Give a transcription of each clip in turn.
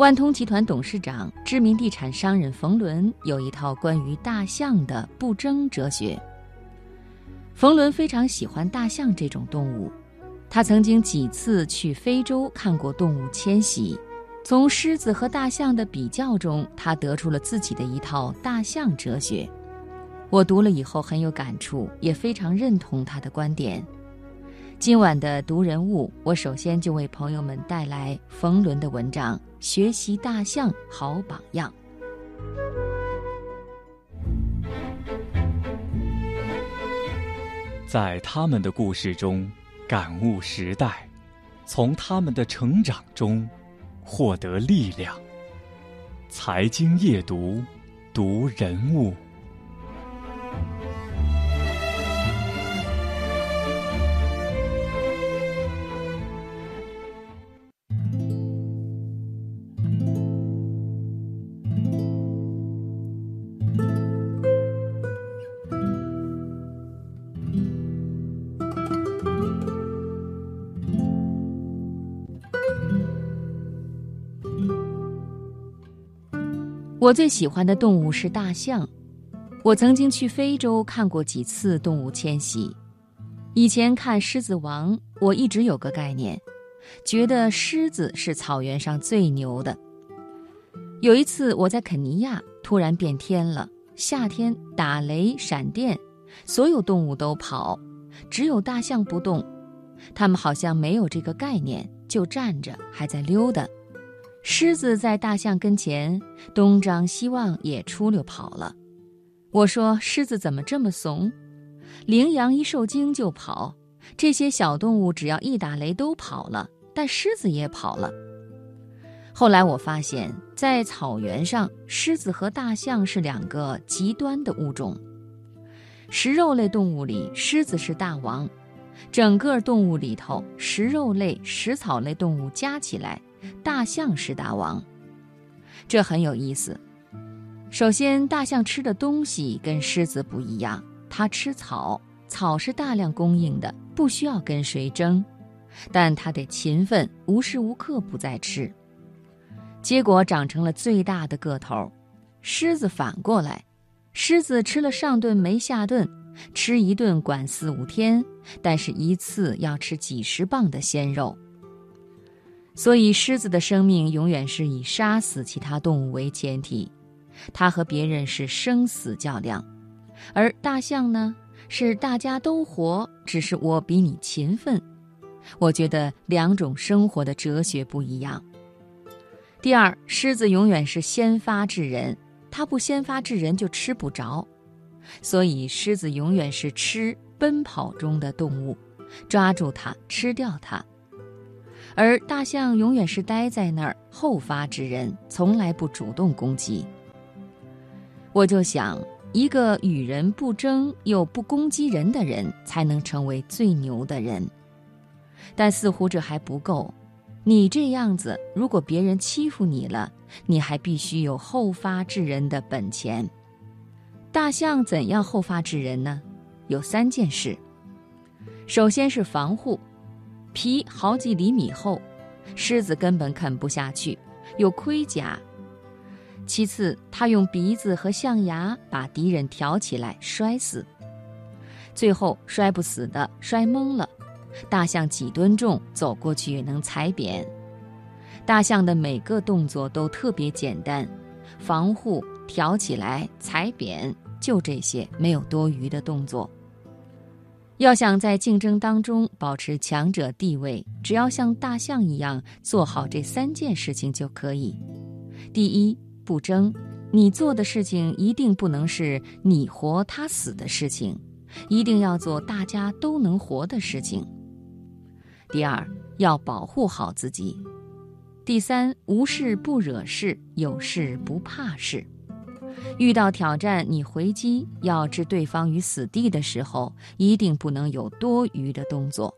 万通集团董事长、知名地产商人冯仑有一套关于大象的不争哲学。冯仑非常喜欢大象这种动物，他曾经几次去非洲看过动物迁徙，从狮子和大象的比较中，他得出了自己的一套大象哲学。我读了以后很有感触，也非常认同他的观点。今晚的读人物，我首先就为朋友们带来冯仑的文章《学习大象好榜样》。在他们的故事中感悟时代，从他们的成长中获得力量。财经夜读，读人物。我最喜欢的动物是大象。我曾经去非洲看过几次动物迁徙。以前看《狮子王》，我一直有个概念，觉得狮子是草原上最牛的。有一次我在肯尼亚，突然变天了，夏天打雷闪电，所有动物都跑，只有大象不动。它们好像没有这个概念，就站着，还在溜达。狮子在大象跟前东张西望，也出溜跑了。我说：“狮子怎么这么怂？羚羊一受惊就跑，这些小动物只要一打雷都跑了，但狮子也跑了。”后来我发现，在草原上，狮子和大象是两个极端的物种。食肉类动物里，狮子是大王；整个动物里头，食肉类、食草类动物加起来。大象是大王，这很有意思。首先，大象吃的东西跟狮子不一样，它吃草，草是大量供应的，不需要跟谁争，但它得勤奋，无时无刻不在吃。结果长成了最大的个头。狮子反过来，狮子吃了上顿没下顿，吃一顿管四五天，但是一次要吃几十磅的鲜肉。所以，狮子的生命永远是以杀死其他动物为前提，它和别人是生死较量；而大象呢，是大家都活，只是我比你勤奋。我觉得两种生活的哲学不一样。第二，狮子永远是先发制人，它不先发制人就吃不着，所以狮子永远是吃奔跑中的动物，抓住它，吃掉它。而大象永远是待在那儿，后发制人，从来不主动攻击。我就想，一个与人不争又不攻击人的人，才能成为最牛的人。但似乎这还不够，你这样子，如果别人欺负你了，你还必须有后发制人的本钱。大象怎样后发制人呢？有三件事。首先是防护。皮好几厘米厚，狮子根本啃不下去，有盔甲。其次，它用鼻子和象牙把敌人挑起来摔死。最后，摔不死的摔懵了，大象几吨重，走过去也能踩扁。大象的每个动作都特别简单，防护、挑起来、踩扁，就这些，没有多余的动作。要想在竞争当中保持强者地位，只要像大象一样做好这三件事情就可以。第一，不争，你做的事情一定不能是你活他死的事情，一定要做大家都能活的事情。第二，要保护好自己。第三，无事不惹事，有事不怕事。遇到挑战，你回击要置对方于死地的时候，一定不能有多余的动作。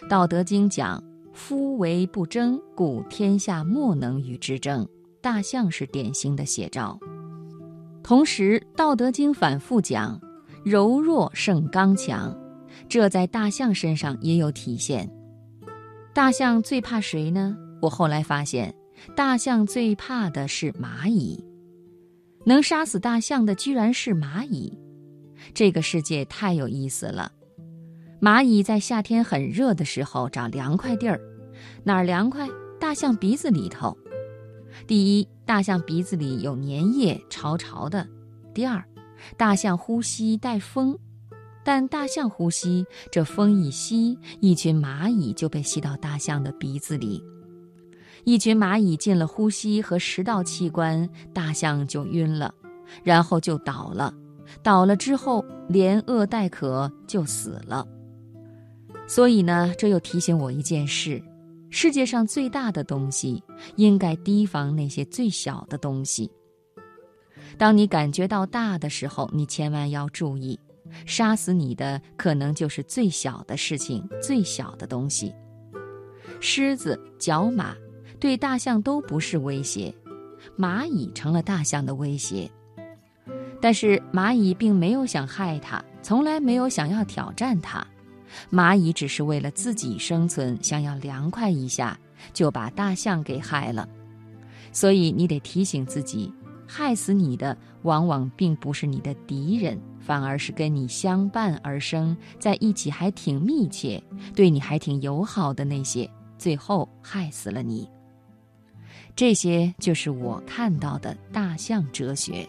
《道德经》讲：“夫为不争，故天下莫能与之争。”大象是典型的写照。同时，《道德经》反复讲：“柔弱胜刚强”，这在大象身上也有体现。大象最怕谁呢？我后来发现，大象最怕的是蚂蚁，能杀死大象的居然是蚂蚁。这个世界太有意思了。蚂蚁在夏天很热的时候找凉快地儿，哪儿凉快？大象鼻子里头。第一，大象鼻子里有粘液，潮潮的；第二，大象呼吸带风，但大象呼吸，这风一吸，一群蚂蚁就被吸到大象的鼻子里。一群蚂蚁进了呼吸和食道器官，大象就晕了，然后就倒了。倒了之后，连饿带渴就死了。所以呢，这又提醒我一件事。世界上最大的东西，应该提防那些最小的东西。当你感觉到大的时候，你千万要注意，杀死你的可能就是最小的事情、最小的东西。狮子、角马对大象都不是威胁，蚂蚁成了大象的威胁。但是蚂蚁并没有想害它，从来没有想要挑战它。蚂蚁只是为了自己生存，想要凉快一下，就把大象给害了。所以你得提醒自己，害死你的往往并不是你的敌人，反而是跟你相伴而生，在一起还挺密切，对你还挺友好的那些，最后害死了你。这些就是我看到的大象哲学。